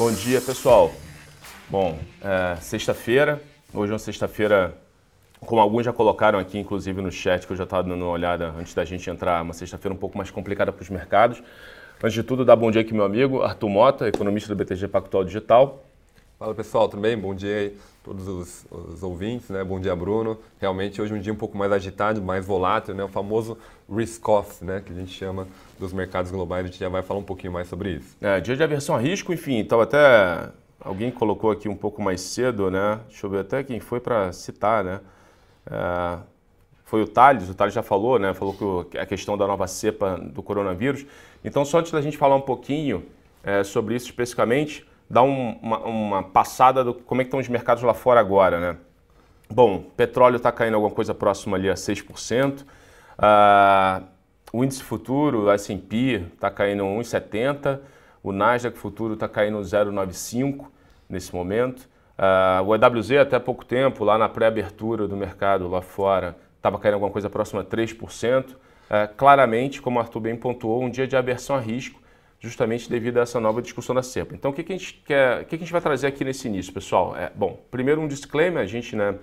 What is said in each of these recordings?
Bom dia, pessoal. Bom, é, sexta-feira. Hoje é uma sexta-feira, como alguns já colocaram aqui, inclusive no chat, que eu já estava dando uma olhada antes da gente entrar, uma sexta-feira um pouco mais complicada para os mercados. Antes de tudo, dar bom dia aqui meu amigo Arthur Mota, economista do BTG Pactual Digital. Fala pessoal, tudo bem? Bom dia aí todos os, os, ouvintes, né? Bom dia Bruno. Realmente hoje é um dia um pouco mais agitado, mais volátil, né? O famoso risk-off, né? Que a gente chama dos mercados globais. A gente já vai falar um pouquinho mais sobre isso. É, dia de aversão a risco, enfim, então até alguém colocou aqui um pouco mais cedo, né? Deixa eu ver até quem foi para citar, né? É, foi o Thales, o Thales já falou, né? Falou que a questão da nova cepa do coronavírus. Então, só antes da gente falar um pouquinho é, sobre isso especificamente, dar um, uma, uma, passada do como é que estão os mercados lá fora agora, né? Bom, petróleo está caindo alguma coisa próxima ali a 6%. Uh, ah, o índice futuro, S&P, está caindo 1,70%. O Nasdaq futuro está caindo 0,95% nesse momento. Uh, o EWZ até pouco tempo, lá na pré-abertura do mercado lá fora, estava caindo alguma coisa próxima a 3%. Uh, ah, claramente, como o Arthur bem pontuou, um dia de aversão a risco, justamente devido a essa nova discussão da cepa. Então, o que, que a gente quer, o que, que a gente vai trazer aqui nesse início, pessoal? É, bom, primeiro um disclaimer, a gente, né,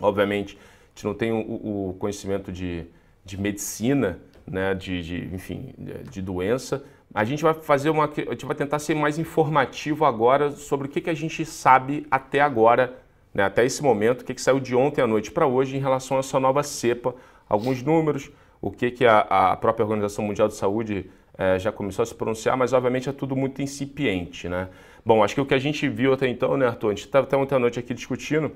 obviamente, a gente não tem o, o conhecimento de, de medicina, né, de, de enfim, de doença. A gente vai fazer uma, a gente vai tentar ser mais informativo agora sobre o que, que a gente sabe até agora, né, até esse momento, o que, que saiu de ontem à noite para hoje em relação a essa nova cepa, alguns números, o que, que a, a própria Organização Mundial de Saúde é, já começou a se pronunciar, mas obviamente é tudo muito incipiente, né? Bom, acho que o que a gente viu até então, né, Arthur? A gente estava até ontem à noite aqui discutindo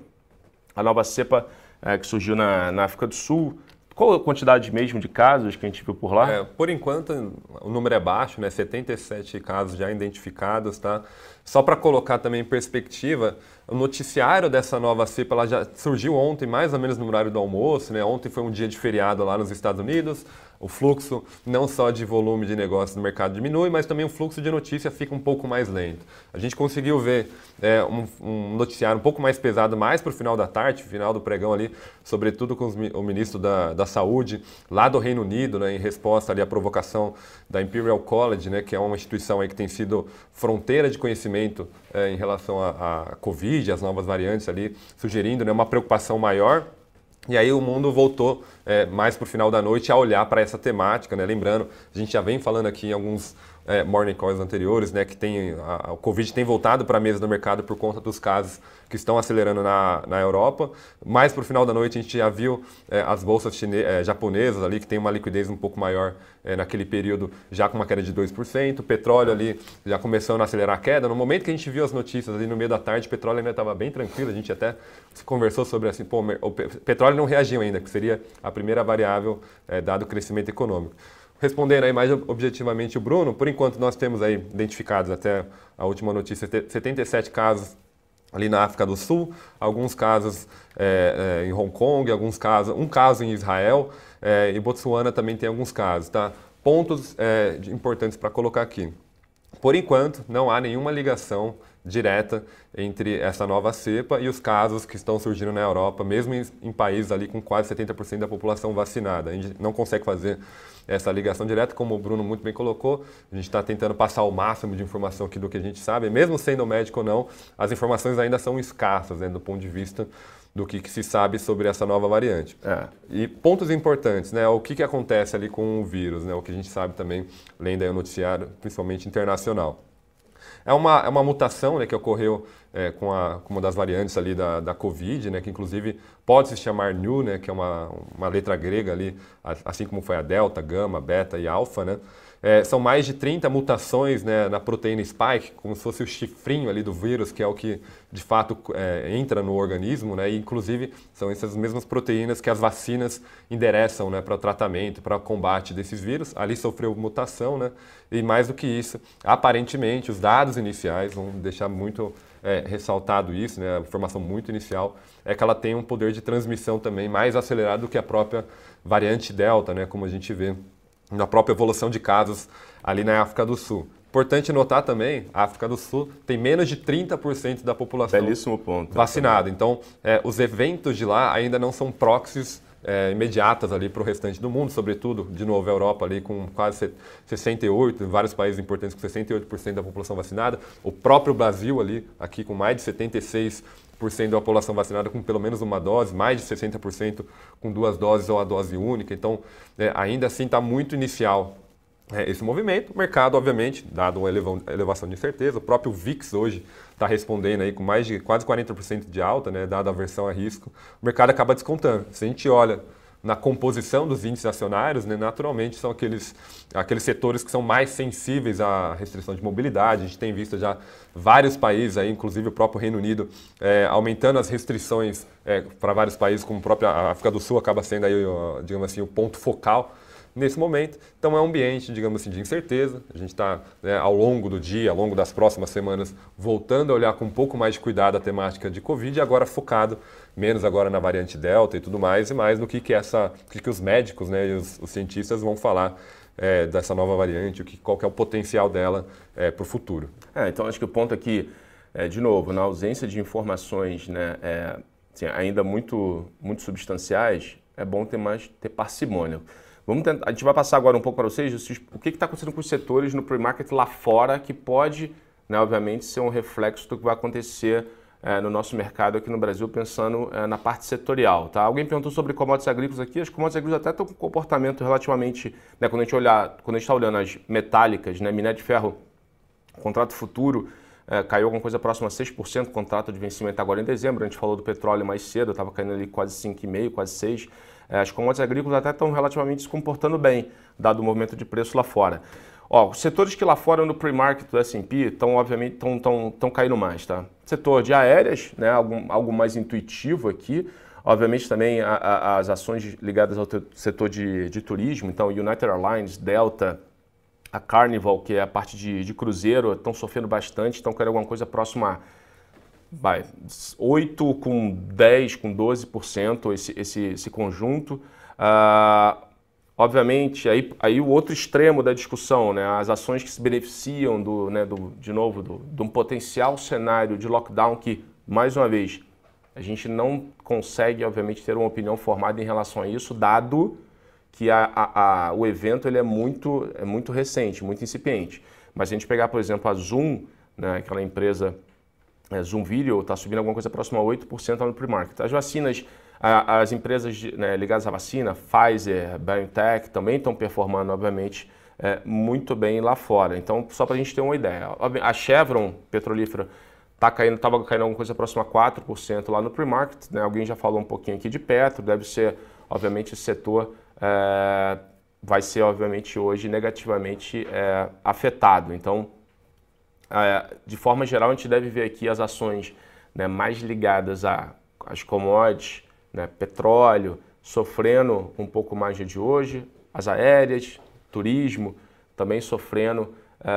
a nova cepa é, que surgiu na, na África do Sul, qual a quantidade mesmo de casos que a gente viu por lá? É, por enquanto, o número é baixo, né? 77 casos já identificados, tá? Só para colocar também em perspectiva, o noticiário dessa nova cepa ela já surgiu ontem, mais ou menos no horário do almoço, né? Ontem foi um dia de feriado lá nos Estados Unidos, o fluxo não só de volume de negócios no mercado diminui, mas também o fluxo de notícia fica um pouco mais lento. A gente conseguiu ver é, um, um, noticiário um pouco mais pesado mais para o final da tarde, final do pregão ali, sobretudo com os, o ministro da, da Saúde lá do Reino Unido, né, em resposta ali à provocação da Imperial College, né, que é uma instituição aí que tem sido fronteira de conhecimento é, em relação à Covid, às novas variantes ali, sugerindo né, uma preocupação maior e aí o mundo voltou é, mais para o final da noite a olhar para essa temática, né? Lembrando, a gente já vem falando aqui em alguns é, morning calls anteriores, né, que tem a, o Covid tem voltado para a mesa do mercado por conta dos casos que estão acelerando na, na Europa. Mais para o final da noite a gente já viu é, as bolsas é, japonesas ali que tem uma liquidez um pouco maior é, naquele período, já com uma queda de 2%. O petróleo ali já começando a acelerar a queda. No momento que a gente viu as notícias ali no meio da tarde, o petróleo ainda estava bem tranquilo. A gente até conversou sobre assim, pô, o petróleo não reagiu ainda, que seria a primeira variável é, dado o crescimento econômico. Respondendo aí mais objetivamente o Bruno, por enquanto nós temos aí identificados até a última notícia 77 casos ali na África do Sul, alguns casos é, é, em Hong Kong, alguns casos, um caso em Israel é, e Botsuana também tem alguns casos, tá? Pontos é, importantes para colocar aqui. Por enquanto, não há nenhuma ligação direta entre essa nova cepa e os casos que estão surgindo na Europa, mesmo em, países ali com quase 70% da população vacinada. A gente não consegue fazer essa ligação direta, como o Bruno muito bem colocou. A gente está tentando passar o máximo de informação aqui do que a gente sabe. Mesmo sendo médico ou não, as informações ainda são escassas né, do ponto de vista do que, que, se sabe sobre essa nova variante. É. E pontos importantes, né? O que, que acontece ali com o vírus, né? O que a gente sabe também, lendo aí o noticiário, principalmente internacional. É uma, é uma mutação né, que ocorreu é, com, a, com uma das variantes ali da, da Covid, né, que inclusive pode se chamar Nu, né, que é uma, uma letra grega ali, assim como foi a Delta, Gama, Beta e Alpha, né? É, são mais de 30 mutações né, na proteína spike, como se fosse o chifrinho ali do vírus, que é o que de fato é, entra no organismo, né, e inclusive são essas mesmas proteínas que as vacinas endereçam né, para o tratamento, para o combate desses vírus. Ali sofreu mutação, né, e mais do que isso, aparentemente, os dados iniciais vão deixar muito é, ressaltado isso, né, a informação muito inicial, é que ela tem um poder de transmissão também mais acelerado do que a própria variante Delta, né, como a gente vê na própria evolução de casos ali na África do Sul. Importante notar também, a África do Sul tem menos de 30% da população Belíssimo ponto, vacinada. Então, é, os eventos de lá ainda não são proxies é, imediatas ali para o restante do mundo, sobretudo, de novo, a Europa ali com quase 68, vários países importantes com 68% da população vacinada, o próprio Brasil ali, aqui com mais de 76% da população vacinada com pelo menos uma dose, mais de 60% com duas doses ou a dose única, então é, ainda assim está muito inicial é, esse movimento. O mercado, obviamente, dado uma elevação de incerteza, o próprio VIX hoje está respondendo aí com mais de quase 40% de alta, né, dada a versão a risco, o mercado acaba descontando. Se a gente olha na composição dos índices acionários, né, naturalmente são aqueles, aqueles setores que são mais sensíveis à restrição de mobilidade. A gente tem visto já vários países, aí, inclusive o próprio Reino Unido, é, aumentando as restrições é, para vários países, como a própria África do Sul acaba sendo aí, digamos assim, o ponto focal nesse momento. Então é um ambiente, digamos assim, de incerteza. A gente está, né, ao longo do dia, ao longo das próximas semanas, voltando a olhar com um pouco mais de cuidado a temática de Covid, agora focado menos agora na variante Delta e tudo mais, e mais no que, que, essa, que, que os médicos né, e os, os cientistas vão falar é, dessa nova variante, o que, qual que é o potencial dela é, para o futuro. É, então acho que o ponto aqui, é, de novo, na ausência de informações né, é, assim, ainda muito, muito substanciais, é bom ter mais ter parcimônia. Vamos tentar, a gente vai passar agora um pouco para vocês o que está acontecendo com os setores no pre-market lá fora, que pode, né, obviamente, ser um reflexo do que vai acontecer é, no nosso mercado aqui no Brasil, pensando é, na parte setorial. Tá? Alguém perguntou sobre commodities agrícolas aqui, as commodities agrícolas até estão com um comportamento relativamente, né, quando a gente olhar, quando a gente está olhando as metálicas, né, minério de ferro, contrato futuro, é, caiu alguma coisa próxima a 6%, contrato de vencimento agora em dezembro, a gente falou do petróleo mais cedo, estava caindo ali quase 5,5%, quase 6%. É, as commodities agrícolas até estão relativamente se comportando bem, dado o movimento de preço lá fora. Ó, os setores que lá fora no pre-market do S&P estão, obviamente, estão, estão, estão caindo mais, tá? Setor de aéreas, né, algo, algo mais intuitivo aqui. Obviamente também a, a, as ações ligadas ao setor de, de turismo, então United Airlines, Delta, a Carnival, que é a parte de, de cruzeiro, estão sofrendo bastante, estão querendo alguma coisa próxima a vai, 8 com 10, com 12% esse, esse, esse conjunto. Uh, obviamente, aí, aí o outro extremo da discussão, né, as ações que se beneficiam, do, né, do, de novo, do, de um potencial cenário de lockdown que, mais uma vez, a gente não consegue, obviamente, ter uma opinião formada em relação a isso, dado que a, a, a, o evento ele é, muito, é muito recente, muito incipiente. Mas se a gente pegar, por exemplo, a Zoom, né, aquela empresa é, Zoom Video está subindo alguma coisa próxima a 8% no pre-market. As vacinas, a, as empresas né, ligadas à vacina, Pfizer, BioNTech, também estão performando, obviamente, é, muito bem lá fora. Então, só para a gente ter uma ideia. A Chevron, petrolífera, tá caindo, estava caindo alguma coisa próxima a 4% lá no pre-market. Né? Alguém já falou um pouquinho aqui de Petro, deve ser, obviamente, esse setor é, vai ser, obviamente, hoje negativamente é, afetado. Então, de forma geral, a gente deve ver aqui as ações né, mais ligadas às commodities, né, petróleo, sofrendo um pouco mais de hoje, as aéreas, turismo também sofrendo, é,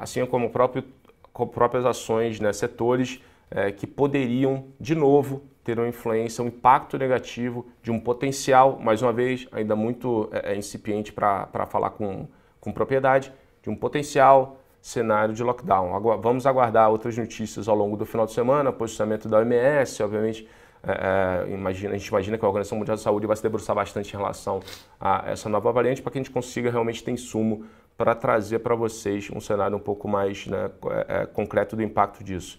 assim como, próprio, como próprias ações, né, setores é, que poderiam, de novo, ter uma influência, um impacto negativo de um potencial, mais uma vez, ainda muito é, incipiente para falar com, com propriedade, de um potencial cenário de lockdown. Vamos aguardar outras notícias ao longo do final de semana, posicionamento da OMS, obviamente. É, é, imagina, a gente imagina que a Organização Mundial de Saúde vai se debruçar bastante em relação a essa nova variante para que a gente consiga realmente ter insumo para trazer para vocês um cenário um pouco mais né, é, é, concreto do impacto disso.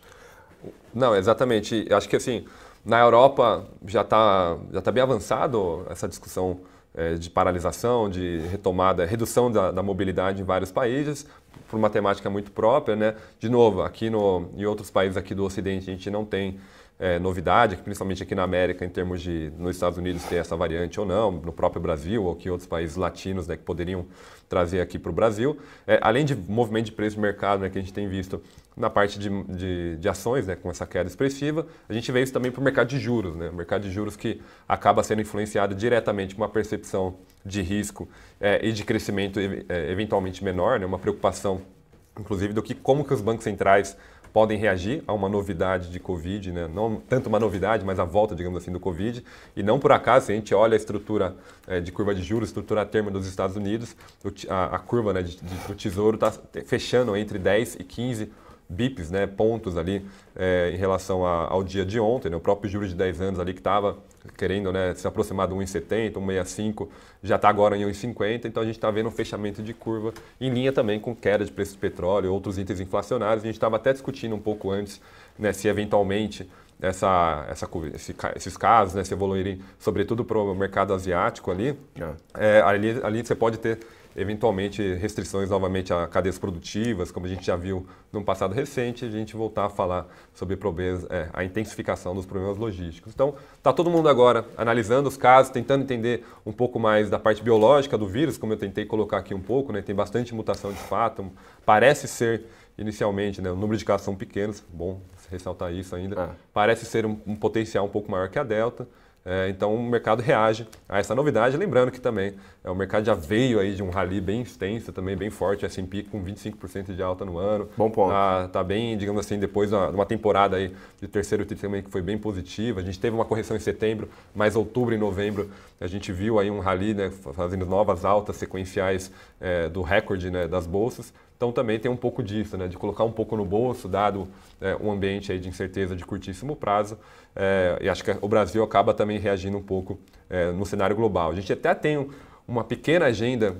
Não, exatamente. Acho que assim, na Europa já está já tá bem avançado essa discussão de paralisação, de retomada, redução da, da, mobilidade em vários países, por uma temática muito própria. Né? De novo, aqui no, em outros países aqui do Ocidente a gente não tem é, novidade, principalmente aqui na América, em termos de nos Estados Unidos ter essa variante ou não, no próprio Brasil ou que outros países latinos né, que poderiam trazer aqui para o Brasil. É, além de movimento de preço de mercado né, que a gente tem visto na parte de, de, de, ações, né, com essa queda expressiva, a gente vê isso também para o mercado de juros. Né, o mercado de juros que acaba sendo influenciado diretamente com uma percepção de risco é, e de crescimento é, eventualmente menor, né, uma preocupação, inclusive, do que como que os bancos centrais podem reagir a uma novidade de Covid, né? não tanto uma novidade, mas a volta, digamos assim, do Covid. E não por acaso, se a gente olha a estrutura é, de curva de juros, estrutura a termo dos Estados Unidos, a, a curva né, de, de, do Tesouro está fechando entre 10 e 15 bips, né, pontos ali é, em relação a, ao dia de ontem. Né, o próprio juro de 10 anos ali que estava querendo né, se aproximar de 1,70, 1,65, já está agora em 1,50, então a gente está vendo um fechamento de curva em linha também com queda de preço do petróleo, outros itens inflacionários. A gente estava até discutindo um pouco antes né, se eventualmente essa, essa, esse, esses casos né, se evoluírem, sobretudo para o mercado asiático ali, é. É, ali, ali você pode ter eventualmente restrições novamente a cadeias produtivas, como a gente já viu no passado recente, a gente voltar a falar sobre problemas, é, a intensificação dos problemas logísticos. Então, está todo mundo agora analisando os casos, tentando entender um pouco mais da parte biológica do vírus, como eu tentei colocar aqui um pouco, né, tem bastante mutação de fato, parece ser inicialmente, né, o número de casos são pequenos, bom ressaltar isso ainda, ah. parece ser um, um potencial um pouco maior que a Delta, então o mercado reage a essa novidade, lembrando que também é, o mercado já veio aí de um rally bem extenso, também bem forte, S&P com 25% de alta no ano. Bom ponto. Tá, tá bem, digamos assim, depois de uma temporada aí de terceiro TRI também que foi bem positiva. A gente teve uma correção em setembro, mas outubro e novembro a gente viu aí um rally, né, fazendo novas altas sequenciais é, do recorde né, das bolsas. Então também tem um pouco disso, né, de colocar um pouco no bolso, dado é, um ambiente aí de incerteza de curtíssimo prazo. É, e acho que o Brasil acaba também reagindo um pouco é, no cenário global. A gente até tem uma pequena agenda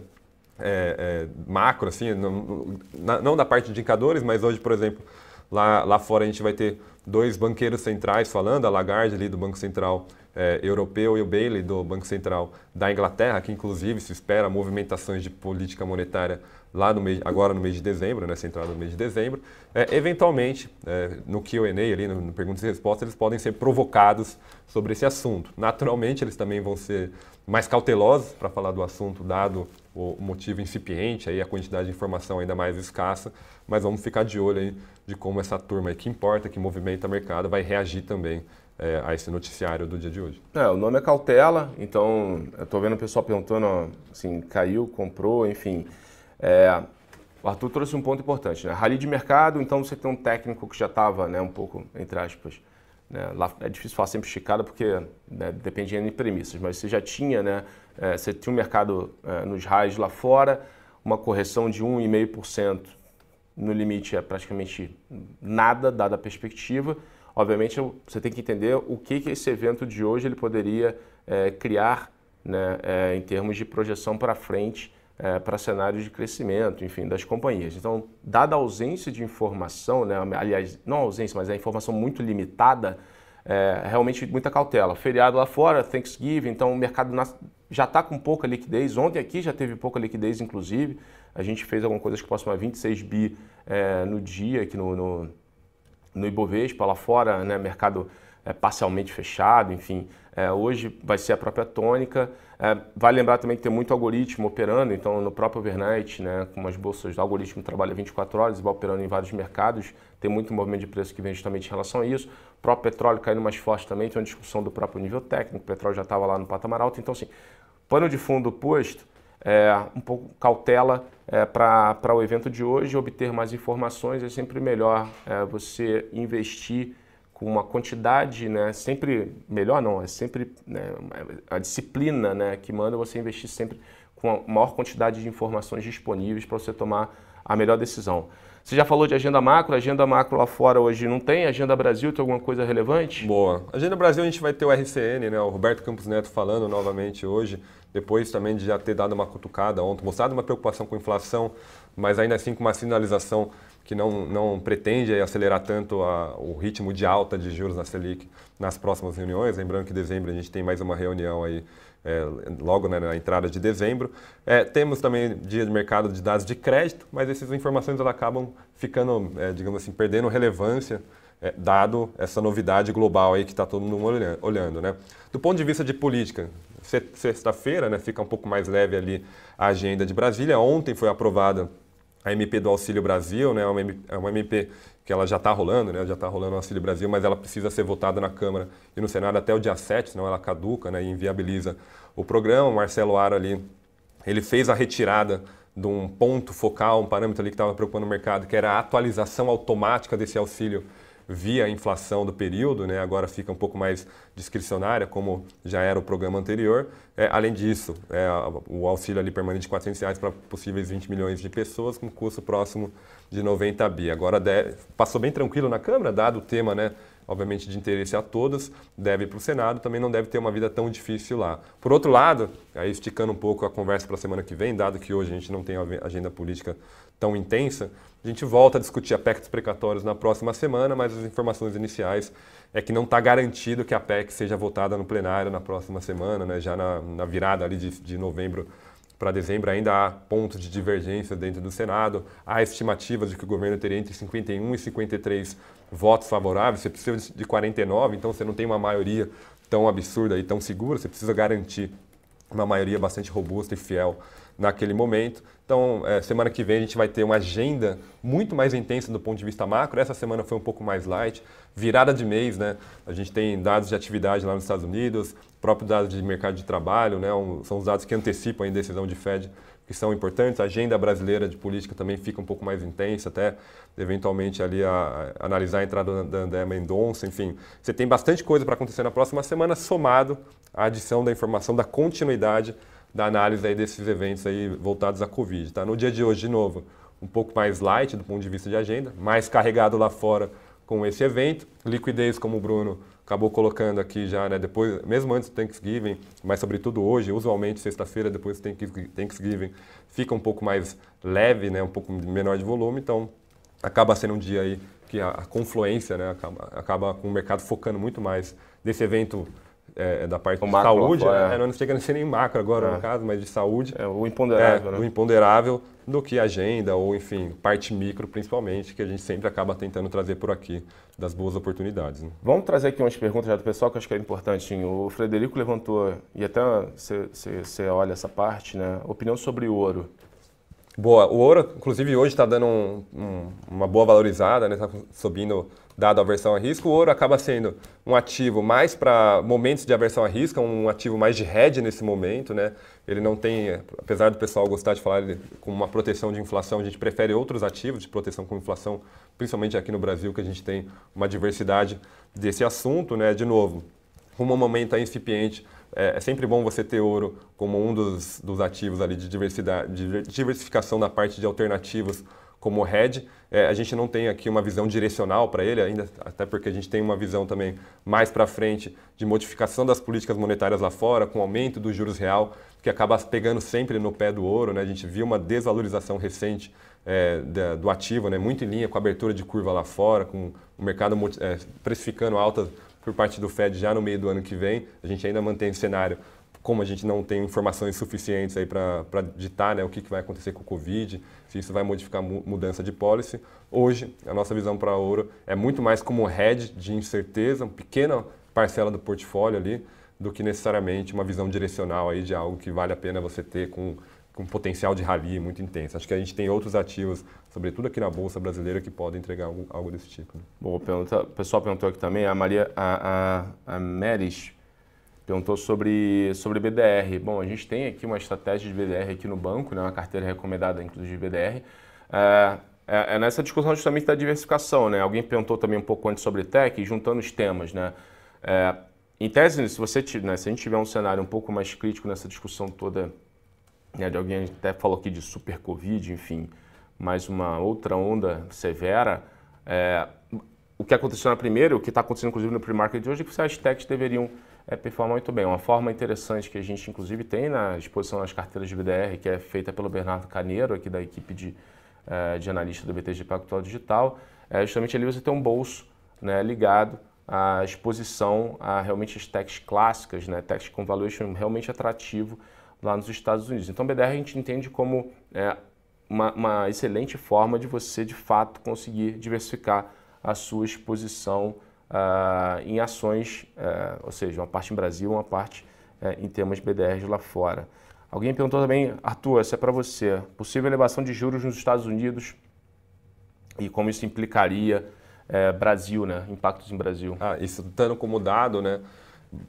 é, é, macro, assim, não, não, da parte de indicadores, mas hoje, por exemplo, lá, lá fora a gente vai ter dois banqueiros centrais falando, a Lagarde ali do Banco Central é, europeu e o Bailey do Banco Central da Inglaterra, que inclusive se espera movimentações de política monetária lá no mês, agora no mês de dezembro, né, centrado no mês de dezembro, é, eventualmente, é, no Q&A ali, no, no perguntas e respostas, eles podem ser provocados sobre esse assunto. Naturalmente, eles também vão ser mais cautelosos para falar do assunto, dado o motivo incipiente, aí a quantidade de informação ainda mais escassa, mas vamos ficar de olho aí de como essa turma aí que importa, que movimenta o mercado, vai reagir também é, a esse noticiário do dia de hoje. É, o nome é cautela, então eu estou vendo o pessoal perguntando, assim, caiu, comprou, enfim. É, o Arthur trouxe um ponto importante, né? Rally de mercado, então você tem um técnico que já estava, né, um pouco, entre aspas, né, lá, é difícil falar sempre esticada porque né, dependia de premissas, mas você já tinha, né, é, você tinha um mercado é, nos raios lá fora, uma correção de 1,5% no limite é praticamente nada, dada a perspectiva. Obviamente, você tem que entender o que, que esse evento de hoje ele poderia é, criar né, é, em termos de projeção para frente é, para cenários de crescimento, enfim, das companhias. Então, dada a ausência de informação, né, aliás, não a ausência, mas a informação muito limitada, é, realmente muita cautela. Feriado lá fora, Thanksgiving, então o mercado já está com pouca liquidez. Ontem aqui já teve pouca liquidez, inclusive. A gente fez alguma coisa que próxima a 26 bi é, no dia aqui no, no, no Ibovespa. Lá fora, né, mercado é, parcialmente fechado, enfim. É, hoje vai ser a própria tônica. É, vale lembrar também que tem muito algoritmo operando, então no próprio overnight, né, com as bolsas, o algoritmo trabalha 24 horas e vai operando em vários mercados, tem muito movimento de preço que vem justamente em relação a isso. O próprio petróleo caindo mais forte também, tem uma discussão do próprio nível técnico, o petróleo já estava lá no patamar alto, então assim, pano de fundo posto, é, um pouco cautela é, para o evento de hoje, obter mais informações, é sempre melhor é, você investir com uma quantidade, né, sempre melhor não, é sempre né, a disciplina, né, que manda você investir sempre com a maior quantidade de informações disponíveis para você tomar a melhor decisão. Você já falou de agenda macro, agenda macro lá fora hoje não tem, agenda Brasil tem alguma coisa relevante? Boa. Agenda Brasil a gente vai ter o RCN, né, o Roberto Campos Neto falando novamente hoje, depois também de já ter dado uma cutucada ontem, mostrado uma preocupação com inflação, mas ainda assim com uma sinalização que não, não pretende acelerar tanto a, o ritmo de alta de juros na Selic nas próximas reuniões. Lembrando que em dezembro a gente tem mais uma reunião aí, é, logo né, na entrada de dezembro. É, temos também dia de mercado de dados de crédito, mas essas informações elas acabam ficando, é, digamos assim, perdendo relevância, é, dado essa novidade global aí que está todo mundo olhando. Né? Do ponto de vista de política, sexta-feira né, fica um pouco mais leve ali a agenda de Brasília. Ontem foi aprovada a MP do Auxílio Brasil, né, é uma MP é que ela já está rolando, né, já está rolando o Auxílio Brasil, mas ela precisa ser votada na Câmara e no Senado até o dia 7, senão ela caduca né, e inviabiliza o programa. O Marcelo Aro ali, ele fez a retirada de um ponto focal, um parâmetro ali que estava preocupando o mercado, que era a atualização automática desse auxílio via inflação do período, né? agora fica um pouco mais discricionária, como já era o programa anterior. É, além disso, é, o auxílio ali permanente de 400 reais para possíveis 20 milhões de pessoas, com custo próximo de 90 bi. Agora passou bem tranquilo na Câmara, dado o tema, né? Obviamente de interesse a todos, deve ir para o Senado, também não deve ter uma vida tão difícil lá. Por outro lado, aí esticando um pouco a conversa para a semana que vem, dado que hoje a gente não tem agenda política tão intensa, a gente volta a discutir a PEC dos precatórios na próxima semana, mas as informações iniciais é que não está garantido que a PEC seja votada no plenário na próxima semana, né? já na, na virada ali de, de novembro para dezembro ainda há pontos de divergência dentro do Senado. Há estimativas de que o governo teria entre 51 e 53 votos favoráveis. Você precisa de 49, então você não tem uma maioria tão absurda e tão segura. Você precisa garantir uma maioria bastante robusta e fiel naquele momento. Então, é, semana que vem a gente vai ter uma agenda muito mais intensa do ponto de vista macro. Essa semana foi um pouco mais light. Virada de mês, né? A gente tem dados de atividade lá nos Estados Unidos, próprios dados de mercado de trabalho, né? Um, são os dados que antecipam a decisão de Fed, que são importantes. A agenda brasileira de política também fica um pouco mais intensa, até eventualmente ali a, a analisar a entrada da André Mendonça, enfim. Você tem bastante coisa para acontecer na próxima semana, somado à adição da informação da continuidade da análise aí desses eventos aí voltados à Covid. Tá? No dia de hoje, de novo, um pouco mais light do ponto de vista de agenda, mais carregado lá fora com esse evento. Liquidez, como o Bruno acabou colocando aqui já, né, depois, mesmo antes do Thanksgiving, mas sobretudo hoje, usualmente sexta-feira depois do Thanksgiving, fica um pouco mais leve, né, um pouco menor de volume, então acaba sendo um dia aí que a, confluência né, acaba, acaba com o mercado focando muito mais nesse evento é, da parte o de saúde, né? é. não chega a ser nem macro agora, é. no caso, mas de saúde. É, o imponderável, é, né? O imponderável do que agenda, ou enfim, parte micro principalmente, que a gente sempre acaba tentando trazer por aqui, das boas oportunidades. Né? Vamos trazer aqui umas perguntas já do pessoal que eu acho que é importante. O Frederico levantou, e até você olha essa parte, né? Opinião sobre o ouro. Boa, o ouro, inclusive, hoje está dando um, um, uma boa valorizada, né? Está subindo dado a aversão a risco, o ouro acaba sendo um ativo mais para momentos de aversão a risco, um ativo mais de hedge nesse momento, né? Ele não tem, apesar do pessoal gostar de falar com uma proteção de inflação, a gente prefere outros ativos de proteção com inflação, principalmente aqui no Brasil, que a gente tem uma diversidade desse assunto, né? De novo, como um momento incipiente, é, é sempre bom você ter ouro como um dos, dos ativos ali de diversidade, de diversificação da parte de alternativos como head. É, a gente não tem aqui uma visão direcional para ele ainda, até porque a gente tem uma visão também mais para frente de modificação das políticas monetárias lá fora, com aumento dos juros real, que acaba pegando sempre no pé do ouro. Né? A gente viu uma desvalorização recente é, do ativo, né? muito em linha com a abertura de curva lá fora, com o mercado é, precificando altas por parte do Fed já no meio do ano que vem. A gente ainda mantém o cenário como a gente não tem informações suficientes aí para ditar né, o que, que vai acontecer com o Covid, se isso vai modificar a mudança de policy. Hoje, a nossa visão para ouro é muito mais como hedge de incerteza, uma pequena parcela do portfólio ali, do que necessariamente uma visão direcional aí de algo que vale a pena você ter com, com potencial de rally muito intenso. Acho que a gente tem outros ativos, sobretudo aqui na Bolsa Brasileira, que podem entregar algo, algo desse tipo. Né? Bom, o pessoal perguntou aqui também, a Maria, a, a, a Meris perguntou sobre, sobre BDR. Bom, a gente tem aqui uma estratégia de BDR aqui no banco, né, uma carteira recomendada, inclusive, de BDR. É, é, é, nessa discussão justamente da diversificação. Né? Alguém perguntou também um pouco antes sobre tech, juntando os temas. Né? É, em tese, se, você, né, se a gente tiver um cenário um pouco mais crítico nessa discussão toda, né, de alguém até falou aqui de super Covid, enfim, mais uma outra onda severa, é, o que aconteceu na primeira, o que está acontecendo inclusive no pre-market de hoje, é que as techs deveriam é, performa muito bem. Uma forma interessante que a gente, inclusive, tem na exposição das carteiras de BDR, que é feita pelo Bernardo Caneiro, aqui da equipe de, é, de analista do BTG Pactual Digital, é justamente ali você tem um bolso né, ligado à exposição a realmente as techs clássicas, né, com valuation realmente atrativo lá nos Estados Unidos. Então, BDR a gente entende como é, uma, uma excelente forma de você, de fato, conseguir diversificar a sua exposição uh, em ações, uh, ou seja, uma parte em Brasil, uma parte uh, em termos BDRs lá fora. Alguém perguntou também, Arthur, essa é para você, possível elevação de juros nos Estados Unidos e como isso implicaria eh, Brasil, né? impactos em Brasil. Ah, isso estando como dado, né?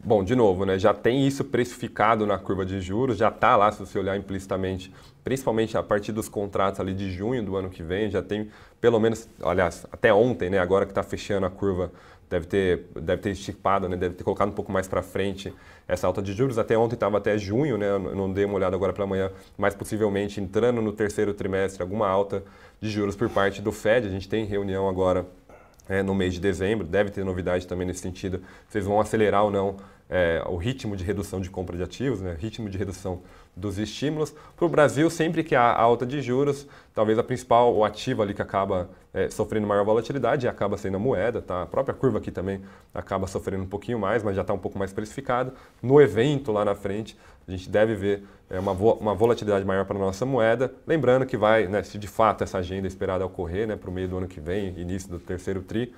Bom, de novo, né, já tem isso precificado na curva de juros, já está lá, se você olhar implicitamente, principalmente a partir dos contratos ali de junho do ano que vem, já tem pelo menos, aliás, até ontem, né, agora que está fechando a curva, deve ter, deve ter estipado, né, deve ter colocado um pouco mais para frente essa alta de juros. Até ontem estava até junho, né, não dei uma olhada agora pela manhã, mas possivelmente entrando no terceiro trimestre alguma alta de juros por parte do Fed. A gente tem reunião agora é, no mês de dezembro, deve ter novidade também nesse sentido. Vocês vão acelerar ou não é, o ritmo de redução de compra de ativos, né, ritmo de redução dos estímulos. Para o Brasil, sempre que há alta de juros, talvez a principal, o ativo ali que acaba é, sofrendo maior volatilidade acaba sendo a moeda, tá? A própria curva aqui também acaba sofrendo um pouquinho mais, mas já está um pouco mais precificado. No evento lá na frente, a gente deve ver é, uma, vo uma volatilidade maior para a nossa moeda. Lembrando que vai, né, se de fato essa agenda esperada ocorrer né, para o meio do ano que vem, início do terceiro TRI,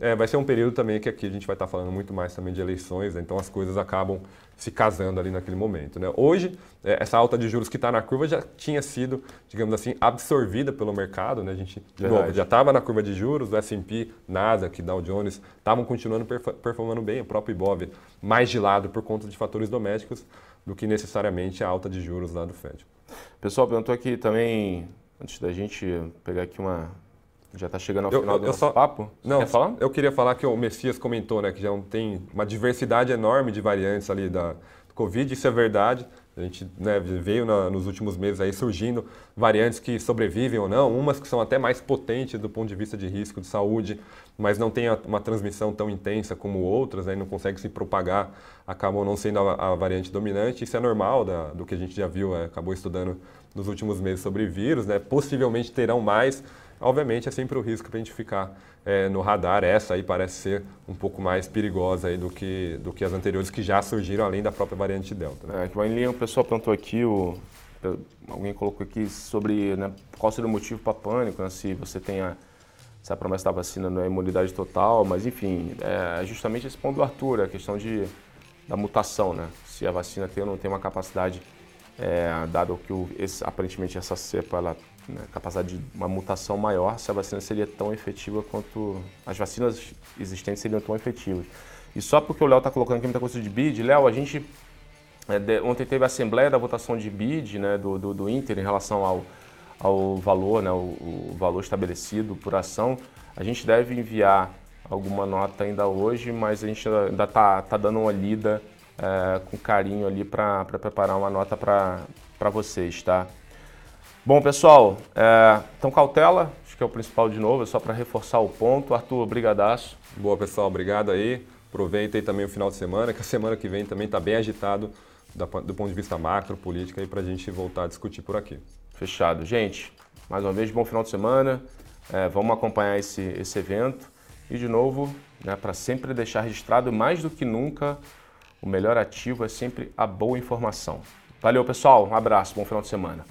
é, vai ser um período também que aqui a gente vai estar falando muito mais também de eleições, né? então as coisas acabam se casando ali naquele momento. Né? Hoje, é, essa alta de juros que está na curva já tinha sido, digamos assim, absorvida pelo mercado. Né? A gente, de novo, já estava na curva de juros, o S&P, Nasdaq, Dow Jones estavam continuando performando bem, o próprio Ibov mais de lado por conta de fatores domésticos do que necessariamente a alta de juros lá do Fed. Pessoal, perguntou aqui também, antes da gente pegar aqui uma já está chegando ao eu, final eu, do eu só, papo. Você não, quer falar? Eu queria falar que o Messias comentou, né, que já tem uma diversidade enorme de variantes ali da Covid. Isso é verdade. A gente né, veio na, nos últimos meses aí surgindo variantes que sobrevivem ou não, umas que são até mais potentes do ponto de vista de risco de saúde, mas não tem uma transmissão tão intensa como outras, né, não consegue se propagar, acabam não sendo a, a variante dominante. Isso é normal da, do que a gente já viu, é, acabou estudando nos últimos meses sobre vírus, né? Possivelmente terão mais, Obviamente é sempre o risco para a gente ficar é, no radar. Essa aí parece ser um pouco mais perigosa aí do, que, do que as anteriores que já surgiram, além da própria variante Delta. Né? É, que em linha o pessoal plantou aqui, o, alguém colocou aqui sobre né, qual seria o motivo para pânico, né, se você tem a, se a promessa da vacina não é imunidade total, mas enfim, é justamente esse ponto do Arthur, a questão de, da mutação, né? Se a vacina tem ou não tem uma capacidade, é, dado que o, esse, aparentemente essa cepa ela né, capacidade de uma mutação maior se a vacina seria tão efetiva quanto as vacinas existentes seriam tão efetivas. E só porque o Léo está colocando aqui muita coisa de BID, Léo, a gente é, de, ontem teve a assembleia da votação de BID, né, do, do, do Inter em relação ao, ao valor, né, o, o, valor estabelecido por ação. A gente deve enviar alguma nota ainda hoje, mas a gente ainda está tá dando uma lida é, com carinho ali para preparar uma nota para vocês, tá? Bom, pessoal, é, então cautela, acho que é o principal de novo, é só para reforçar o ponto. Arthur, brigadaço. Boa, pessoal, obrigado aí. Aproveitem também o final de semana, que a semana que vem também está bem agitado do ponto de vista macro, política, para a gente voltar a discutir por aqui. Fechado. Gente, mais uma vez, bom final de semana. É, vamos acompanhar esse, esse evento. E, de novo, né, para sempre deixar registrado, mais do que nunca, o melhor ativo é sempre a boa informação. Valeu, pessoal. Um abraço. Bom final de semana.